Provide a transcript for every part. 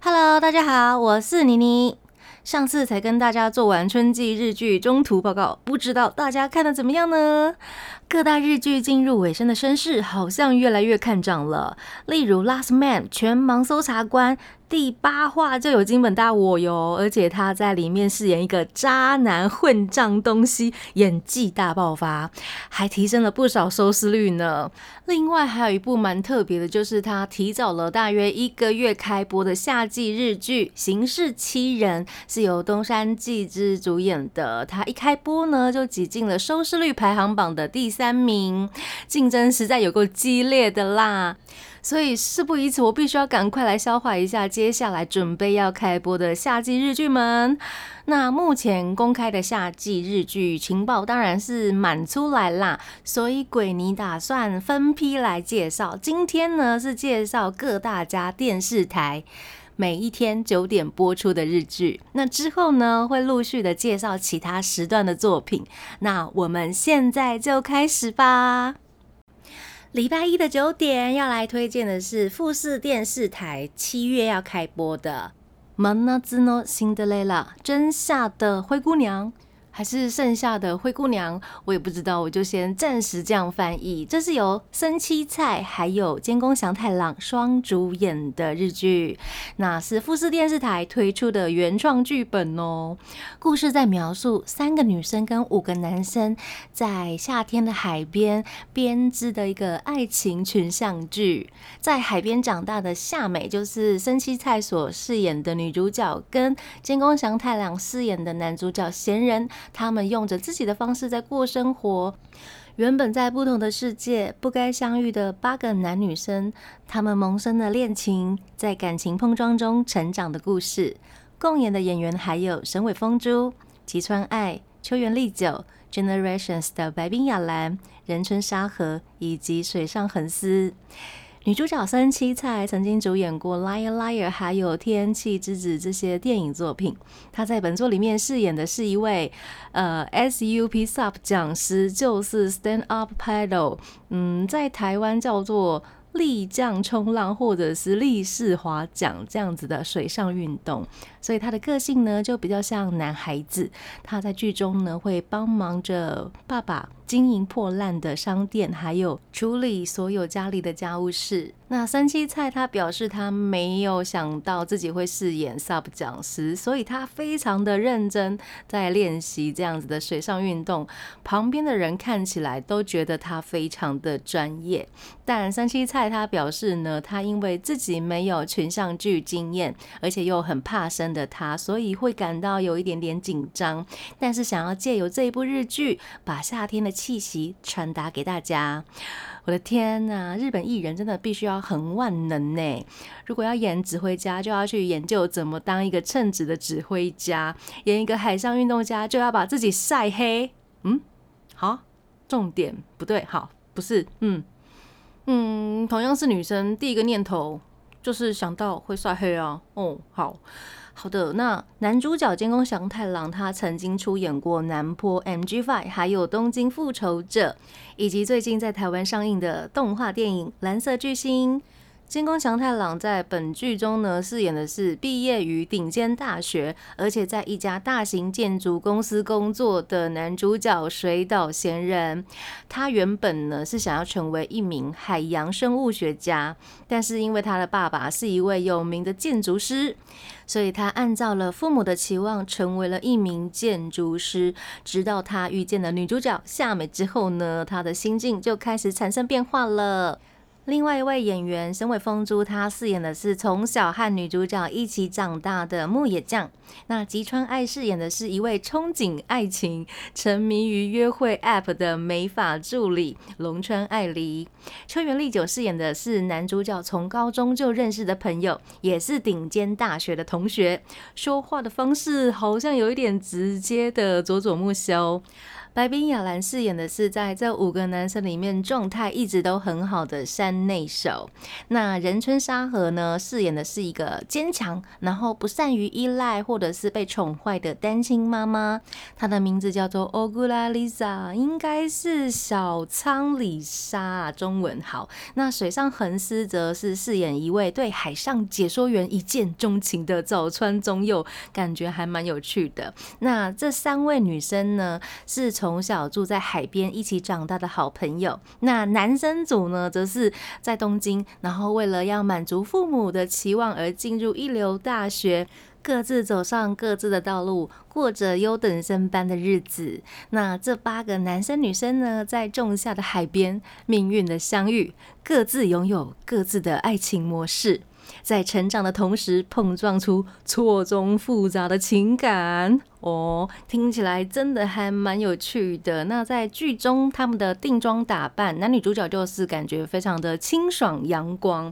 Hello，大家好，我是妮妮。上次才跟大家做完春季日剧中途报告，不知道大家看的怎么样呢？各大日剧进入尾声的声势好像越来越看涨了，例如《Last Man》全盲搜查官。第八话就有金本大我哟，而且他在里面饰演一个渣男混账东西，演技大爆发，还提升了不少收视率呢。另外还有一部蛮特别的，就是他提早了大约一个月开播的夏季日剧《刑事七人》，是由东山纪之主演的。他一开播呢，就挤进了收视率排行榜的第三名，竞争实在有够激烈的啦。所以事不宜迟，我必须要赶快来消化一下接下来准备要开播的夏季日剧们。那目前公开的夏季日剧情报当然是满出来啦，所以鬼尼打算分批来介绍。今天呢是介绍各大家电视台每一天九点播出的日剧，那之后呢会陆续的介绍其他时段的作品。那我们现在就开始吧。礼拜一的九点要来推荐的是富士电视台七月要开播的《真夏のシンデレラ》真夏的灰姑娘。 还是剩下的灰姑娘，我也不知道，我就先暂时这样翻译。这是由森七菜还有监工祥太郎双主演的日剧，那是富士电视台推出的原创剧本哦。故事在描述三个女生跟五个男生在夏天的海边编织的一个爱情群像剧。在海边长大的夏美，就是森七菜所饰演的女主角，跟监工祥太郎饰演的男主角贤人。他们用着自己的方式在过生活。原本在不同的世界不该相遇的八个男女生，他们萌生的恋情，在感情碰撞中成长的故事。共演的演员还有神尾风珠、吉川爱、秋元丽久、Generations 的白冰雅兰、仁春沙河以及水上恒司。女主角森七菜曾经主演过《Liar Liar》还有《天气之子》这些电影作品。她在本作里面饰演的是一位呃 SUP SUP 讲师，就是 Stand Up Paddle，嗯，在台湾叫做。立降冲浪或者是立式划桨这样子的水上运动，所以他的个性呢就比较像男孩子。他在剧中呢会帮忙着爸爸经营破烂的商店，还有处理所有家里的家务事。那三七菜他表示他没有想到自己会饰演 sub 讲师，所以他非常的认真在练习这样子的水上运动。旁边的人看起来都觉得他非常的专业，但三七菜他表示呢，他因为自己没有群像剧经验，而且又很怕生的他，所以会感到有一点点紧张。但是想要借由这一部日剧，把夏天的气息传达给大家。我的天呐，日本艺人真的必须要很万能呢！如果要演指挥家，就要去研究怎么当一个称职的指挥家；演一个海上运动家，就要把自己晒黑。嗯，好，重点不对，好，不是，嗯嗯，同样是女生，第一个念头就是想到会晒黑啊。哦，好。好的，那男主角监工祥太郎，他曾经出演过《南坡 MG Five》，还有《东京复仇者》，以及最近在台湾上映的动画电影《蓝色巨星》。监工祥太郎在本剧中呢，饰演的是毕业于顶尖大学，而且在一家大型建筑公司工作的男主角水岛贤人。他原本呢是想要成为一名海洋生物学家，但是因为他的爸爸是一位有名的建筑师，所以他按照了父母的期望，成为了一名建筑师。直到他遇见了女主角夏美之后呢，他的心境就开始产生变化了。另外一位演员神尾风珠，他饰演的是从小和女主角一起长大的牧野将。那吉川爱饰演的是一位憧憬爱情、沉迷于约会 App 的美发助理龙川爱梨。秋元丽久饰演的是男主角从高中就认识的朋友，也是顶尖大学的同学。说话的方式好像有一点直接的佐佐木修。白冰雅兰饰演的是在这五个男生里面状态一直都很好的山内守。那仁春沙河呢，饰演的是一个坚强，然后不善于依赖或者是被宠坏的单亲妈妈。她的名字叫做 Ogula Lisa，应该是小仓里沙，中文好。那水上横司则是饰演一位对海上解说员一见钟情的早川宗佑，感觉还蛮有趣的。那这三位女生呢，是从小住在海边一起长大的好朋友。那男生组呢，则是在东京，然后为了要满足父母的期望而进入一流大学，各自走上各自的道路，过着优等生般的日子。那这八个男生女生呢，在仲夏的海边命运的相遇，各自拥有各自的爱情模式。在成长的同时，碰撞出错综复杂的情感哦，听起来真的还蛮有趣的。那在剧中，他们的定妆打扮，男女主角就是感觉非常的清爽阳光。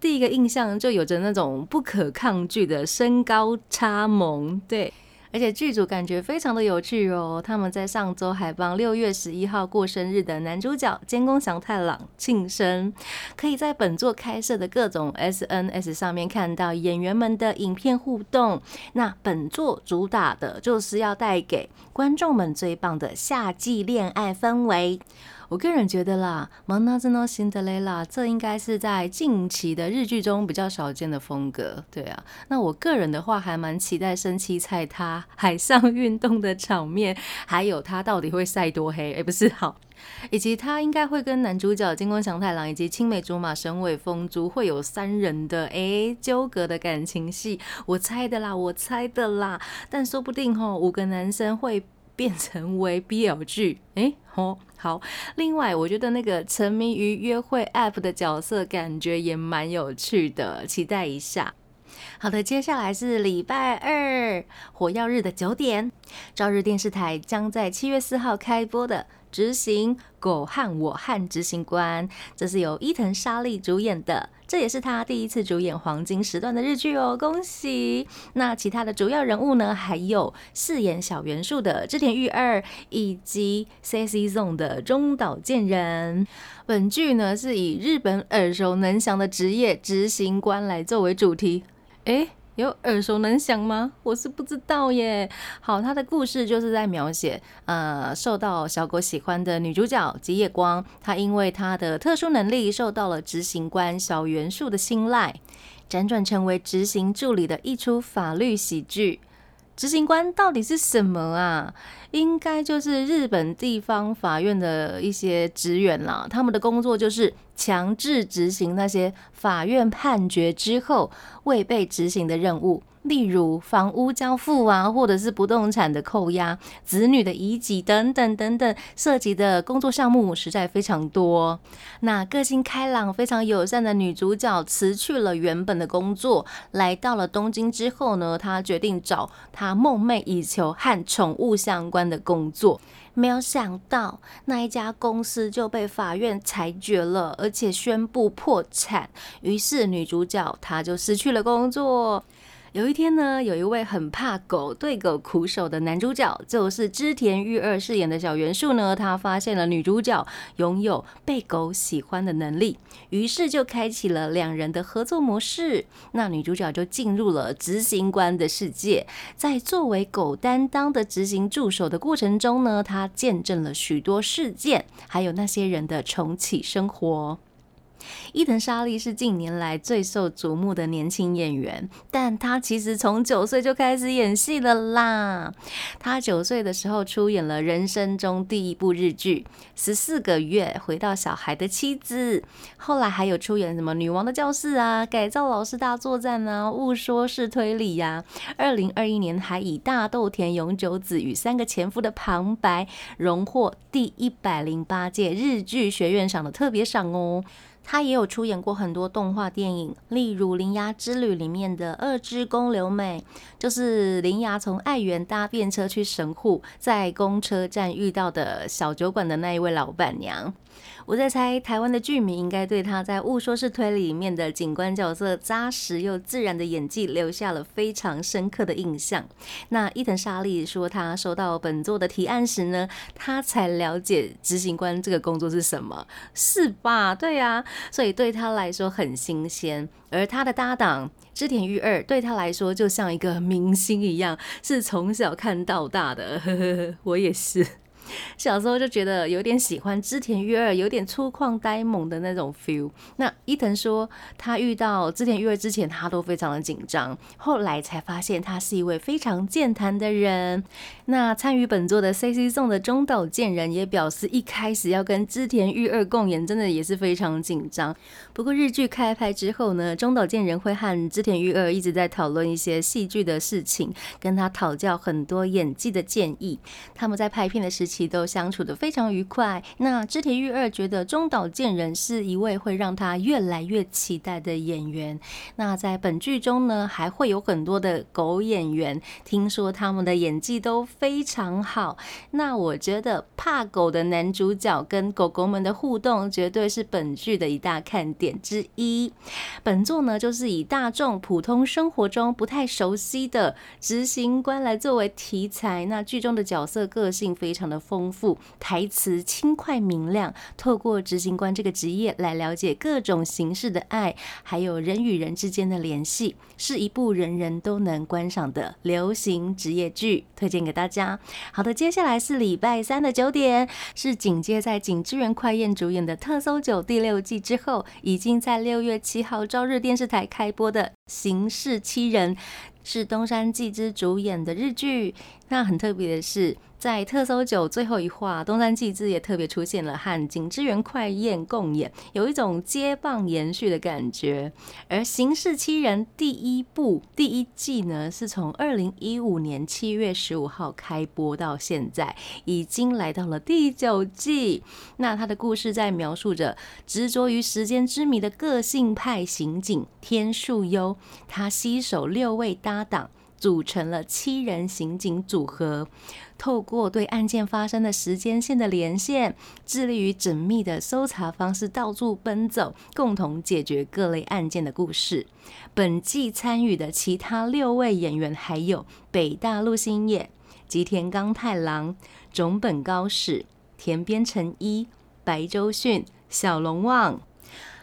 第一个印象就有着那种不可抗拒的身高差萌，对。而且剧组感觉非常的有趣哦，他们在上周还帮六月十一号过生日的男主角监工祥太郎庆生，可以在本作开设的各种 SNS 上面看到演员们的影片互动。那本作主打的就是要带给观众们最棒的夏季恋爱氛围。我个人觉得啦，《蒙娜真诺辛德雷拉》这应该是在近期的日剧中比较少见的风格。对啊，那我个人的话还蛮期待生七菜他海上运动的场面，还有他到底会晒多黑？哎，不是好，以及他应该会跟男主角金光祥太郎以及青梅竹马神尾风珠会有三人的哎纠葛的感情戏。我猜的啦，我猜的啦，但说不定吼五个男生会。变成为 BL 剧，哎，好，好。另外，我觉得那个沉迷于约会 App 的角色，感觉也蛮有趣的，期待一下。好的，接下来是礼拜二火药日的九点，朝日电视台将在七月四号开播的。执行狗和我和执行官，这是由伊藤沙莉主演的，这也是他第一次主演黄金时段的日剧哦，恭喜！那其他的主要人物呢，还有饰演小元素的织田裕二，以及 C C Zone 的中岛健人。本剧呢是以日本耳熟能详的职业执行官来作为主题，诶。有耳熟能详吗？我是不知道耶。好，他的故事就是在描写，呃，受到小狗喜欢的女主角吉野光，她因为她的特殊能力受到了执行官小元素的青睐，辗转成为执行助理的一出法律喜剧。执行官到底是什么啊？应该就是日本地方法院的一些职员啦。他们的工作就是强制执行那些法院判决之后未被执行的任务。例如房屋交付啊，或者是不动产的扣押、子女的遗嘱等等等等，涉及的工作项目实在非常多。那个性开朗、非常友善的女主角辞去了原本的工作，来到了东京之后呢，她决定找她梦寐以求和宠物相关的工作。没有想到那一家公司就被法院裁决了，而且宣布破产。于是女主角她就失去了工作。有一天呢，有一位很怕狗、对狗苦手的男主角，就是织田裕二饰演的小元素呢。他发现了女主角拥有被狗喜欢的能力，于是就开启了两人的合作模式。那女主角就进入了执行官的世界，在作为狗担当的执行助手的过程中呢，她见证了许多事件，还有那些人的重启生活。伊藤沙莉是近年来最受瞩目的年轻演员，但她其实从九岁就开始演戏了啦。她九岁的时候出演了人生中第一部日剧《十四个月回到小孩的妻子》，后来还有出演什么《女王的教室》啊，《改造老师大作战》啊，《误说式推理》呀。二零二一年还以大豆田永久子与三个前夫的旁白，荣获第一百零八届日剧学院赏的特别赏哦。他也有出演过很多动画电影，例如《铃芽之旅》里面的二之宫留美，就是铃芽从爱媛搭便车去神户，在公车站遇到的小酒馆的那一位老板娘。我在猜，台湾的剧迷应该对他在《误说是推理》里面的警官角色扎实又自然的演技留下了非常深刻的印象。那伊藤沙莉说，他收到本作的提案时呢，他才了解执行官这个工作是什么，是吧？对呀，所以对他来说很新鲜。而他的搭档织田裕二对他来说就像一个明星一样，是从小看到大的。呵呵呵，我也是。小时候就觉得有点喜欢织田裕二，有点粗犷呆萌的那种 feel。那伊藤说，他遇到织田裕二之前，他都非常的紧张，后来才发现他是一位非常健谈的人。那参与本作的 C C 送的中岛健人也表示，一开始要跟织田裕二共演，真的也是非常紧张。不过日剧开拍之后呢，中岛健人会和织田裕二一直在讨论一些戏剧的事情，跟他讨教很多演技的建议。他们在拍片的时都相处的非常愉快。那织田裕二觉得中岛健人是一位会让他越来越期待的演员。那在本剧中呢，还会有很多的狗演员，听说他们的演技都非常好。那我觉得怕狗的男主角跟狗狗们的互动，绝对是本剧的一大看点之一。本作呢，就是以大众普通生活中不太熟悉的执行官来作为题材。那剧中的角色个性非常的。丰富台词轻快明亮，透过执行官这个职业来了解各种形式的爱，还有人与人之间的联系，是一部人人都能观赏的流行职业剧，推荐给大家。好的，接下来是礼拜三的九点，是紧接在景之源快彦主演的《特搜九》第六季之后，已经在六月七号朝日电视台开播的《刑事七人》，是东山纪之主演的日剧。那很特别的是。在特搜九最后一话，东山纪之也特别出现了，和景之源快彦共演，有一种接棒延续的感觉。而《刑事七人》第一部第一季呢，是从二零一五年七月十五号开播到现在，已经来到了第九季。那他的故事在描述着执着于时间之谜的个性派刑警天树优，他携手六位搭档。组成了七人刑警组合，透过对案件发生的时间线的连线，致力于缜密的搜查方式，到处奔走，共同解决各类案件的故事。本季参与的其他六位演员还有北大陆星野、吉田刚太郎、种本高史、田边诚一、白周迅、小龙旺。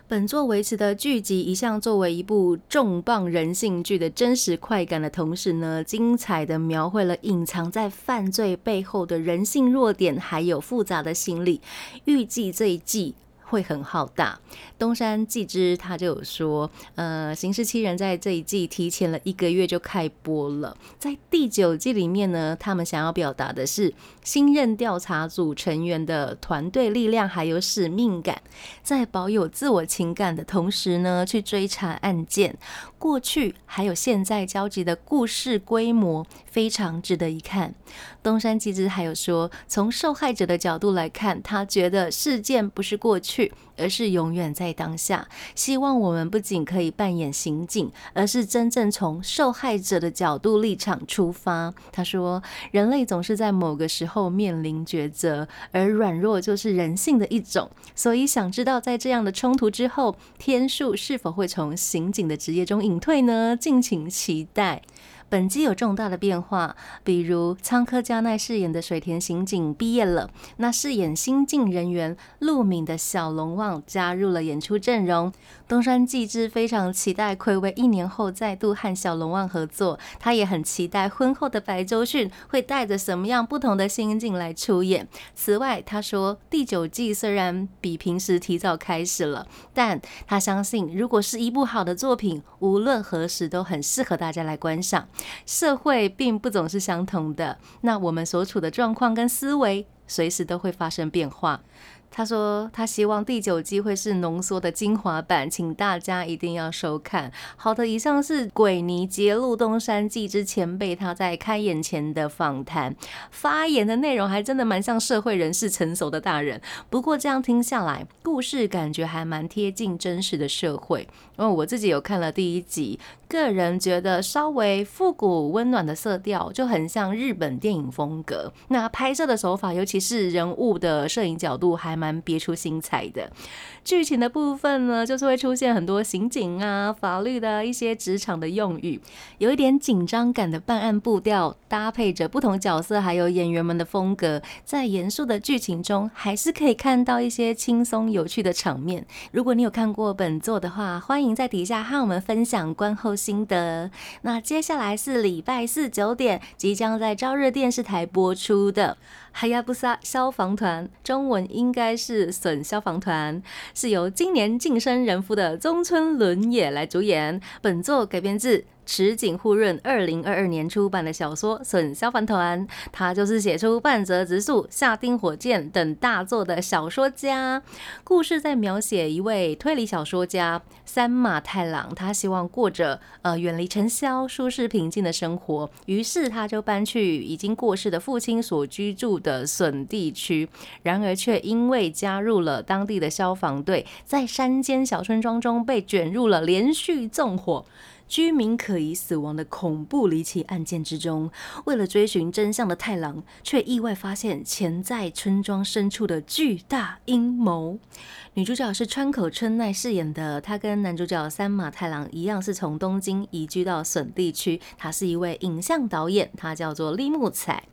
本作维持的剧集一向作为一部重磅人性剧的真实快感的同时呢，精彩的描绘了隐藏在犯罪背后的人性弱点，还有复杂的心理。预计这一季。会很浩大。东山纪之他就有说，呃，刑事七人在这一季提前了一个月就开播了。在第九季里面呢，他们想要表达的是新任调查组成员的团队力量还有使命感，在保有自我情感的同时呢，去追查案件。过去还有现在交集的故事规模非常值得一看。东山纪之还有说，从受害者的角度来看，他觉得事件不是过去。而是永远在当下。希望我们不仅可以扮演刑警，而是真正从受害者的角度立场出发。他说：“人类总是在某个时候面临抉择，而软弱就是人性的一种。所以想知道，在这样的冲突之后，天数是否会从刑警的职业中隐退呢？敬请期待。”本季有重大的变化，比如仓科加奈饰演的水田刑警毕业了，那饰演新进人员陆敏的小龙旺加入了演出阵容。东山纪之非常期待暌违一年后再度和小龙旺合作，他也很期待婚后的白周迅会带着什么样不同的心境来出演。此外，他说第九季虽然比平时提早开始了，但他相信如果是一部好的作品，无论何时都很适合大家来观赏。社会并不总是相同的，那我们所处的状况跟思维，随时都会发生变化。他说，他希望第九季会是浓缩的精华版，请大家一定要收看。好的，以上是鬼尼揭露东山记之前辈他在开演前的访谈，发言的内容还真的蛮像社会人士成熟的大人。不过这样听下来，故事感觉还蛮贴近真实的社会。因为我自己有看了第一集，个人觉得稍微复古温暖的色调，就很像日本电影风格。那拍摄的手法，尤其是人物的摄影角度，还蛮别出心裁的。剧情的部分呢，就是会出现很多刑警啊、法律的一些职场的用语，有一点紧张感的办案步调，搭配着不同角色还有演员们的风格，在严肃的剧情中，还是可以看到一些轻松有趣的场面。如果你有看过本作的话，欢迎在底下和我们分享观后心得。那接下来是礼拜四九点即将在朝日电视台播出的。海亚布萨消防团，中文应该是损消防团，是由今年晋升人夫的中村伦也来主演。本作改编自。池井户润二零二二年出版的小说《损消防团》，他就是写出《半泽直树》《夏丁火箭》等大作的小说家。故事在描写一位推理小说家三马太郎，他希望过着呃远离尘嚣、舒适平静的生活，于是他就搬去已经过世的父亲所居住的笋地区。然而却因为加入了当地的消防队，在山间小村庄中被卷入了连续纵火。居民可疑死亡的恐怖离奇案件之中，为了追寻真相的太郎，却意外发现潜在村庄深处的巨大阴谋。女主角是川口春奈饰演的，她跟男主角三马太郎一样，是从东京移居到笋地区。她是一位影像导演，她叫做立木彩。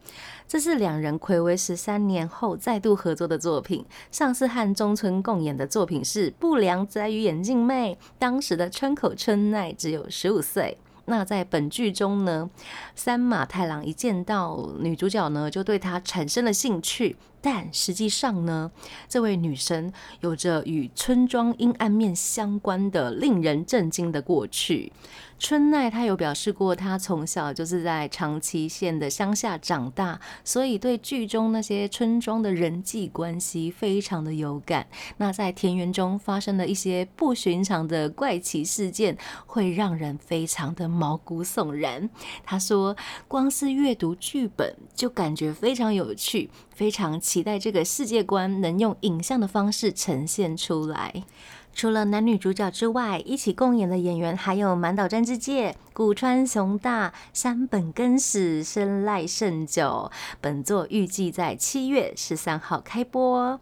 这是两人暌违十三年后再度合作的作品。上次和中村共演的作品是《不良仔与眼镜妹》，当时的川口春奈只有十五岁。那在本剧中呢，三马太郎一见到女主角呢，就对她产生了兴趣。但实际上呢，这位女生有着与村庄阴暗面相关的令人震惊的过去。春奈她有表示过，她从小就是在长崎县的乡下长大，所以对剧中那些村庄的人际关系非常的有感。那在田园中发生的一些不寻常的怪奇事件，会让人非常的毛骨悚然。她说，光是阅读剧本就感觉非常有趣，非常期待这个世界观能用影像的方式呈现出来。除了男女主角之外，一起共演的演员还有满岛真之介、古川雄大、山本根史、生赖胜久。本作预计在七月十三号开播。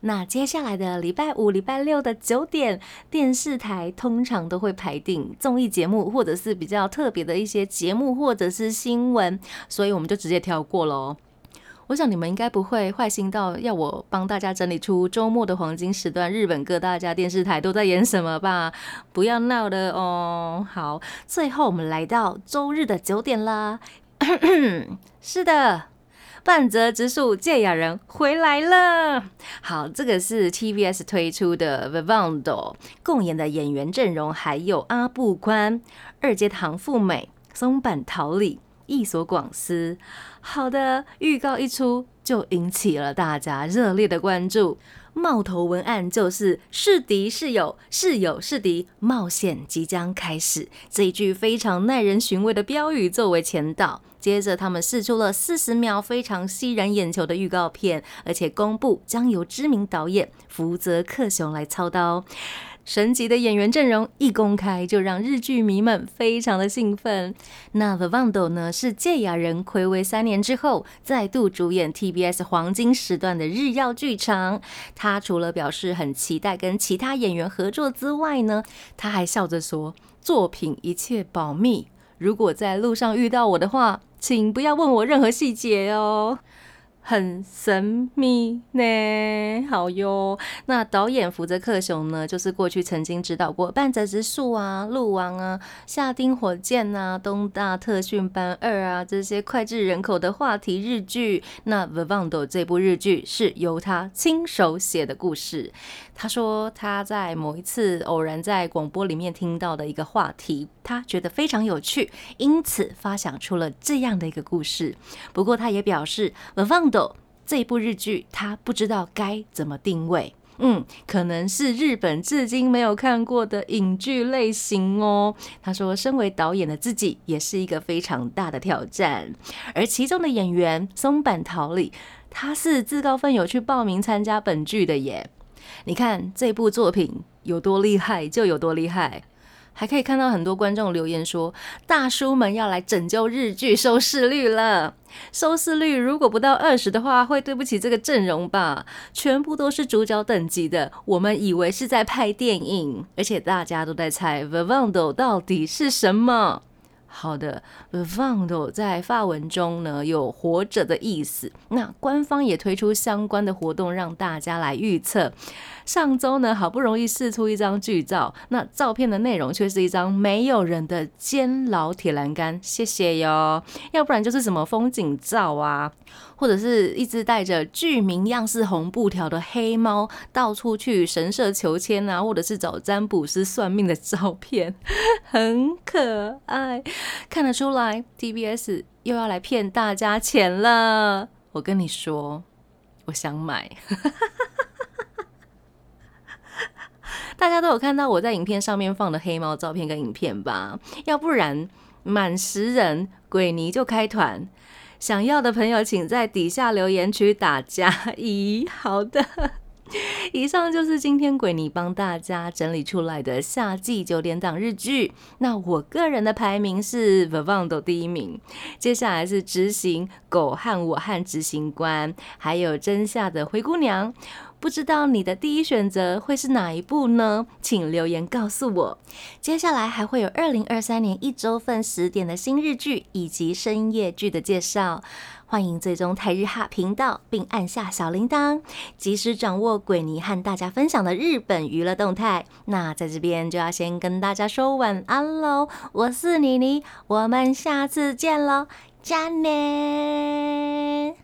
那接下来的礼拜五、礼拜六的九点，电视台通常都会排定综艺节目，或者是比较特别的一些节目，或者是新闻，所以我们就直接跳过喽。我想你们应该不会坏心到要我帮大家整理出周末的黄金时段，日本各大家电视台都在演什么吧？不要闹了哦。好，最后我们来到周日的九点啦。是的，半泽直树芥雅人回来了。好，这个是 TBS 推出的 Vivando 共演的演员阵容，还有阿部宽、二阶堂富美、松坂桃李。一所广司，好的预告一出就引起了大家热烈的关注。冒头文案就是“是敌是友，是友是敌，冒险即将开始”这一句非常耐人寻味的标语作为前导。接着他们试出了四十秒非常吸人眼球的预告片，而且公布将由知名导演福泽克雄来操刀。神级的演员阵容一公开，就让日剧迷们非常的兴奋。那 The Vando 呢，是芥雅人暌违三年之后再度主演 TBS 黄金时段的日曜剧场。他除了表示很期待跟其他演员合作之外呢，他还笑着说：“作品一切保密，如果在路上遇到我的话，请不要问我任何细节哦。”很神秘呢，好哟。那导演福泽克雄呢，就是过去曾经指导过《半泽直树》啊、《鹿王》啊、《夏丁火箭》啊、《东大特训班二》啊这些脍炙人口的话题日剧。那《Vivando》这部日剧是由他亲手写的故事。他说他在某一次偶然在广播里面听到的一个话题，他觉得非常有趣，因此发想出了这样的一个故事。不过他也表示，《Vivando》这部日剧他不知道该怎么定位，嗯，可能是日本至今没有看过的影剧类型哦。他说，身为导演的自己也是一个非常大的挑战，而其中的演员松坂桃李，他是自告奋勇去报名参加本剧的耶。你看这部作品有多厉害，就有多厉害。还可以看到很多观众留言说，大叔们要来拯救日剧收视率了。收视率如果不到二十的话，会对不起这个阵容吧？全部都是主角等级的，我们以为是在拍电影，而且大家都在猜 Vivando 到底是什么。好的，Vivando 在法文中呢有活着的意思。那官方也推出相关的活动，让大家来预测。上周呢，好不容易试出一张剧照，那照片的内容却是一张没有人的监牢铁栏杆。谢谢哟，要不然就是什么风景照啊，或者是一只带着剧名样式红布条的黑猫到处去神社求签啊，或者是找占卜师算命的照片，很可爱。看得出来，TBS 又要来骗大家钱了。我跟你说，我想买。大家都有看到我在影片上面放的黑猫照片跟影片吧？要不然满十人鬼尼就开团，想要的朋友请在底下留言区打加一。好的，以上就是今天鬼尼帮大家整理出来的夏季九点档日剧。那我个人的排名是《Vivando》第一名，接下来是《执行狗和我和执行官》，还有《真夏的灰姑娘》。不知道你的第一选择会是哪一部呢？请留言告诉我。接下来还会有二零二三年一周份十点的新日剧以及深夜剧的介绍，欢迎追踪台日哈频道，并按下小铃铛，及时掌握鬼尼和大家分享的日本娱乐动态。那在这边就要先跟大家说晚安喽，我是妮妮，我们下次见喽，加年。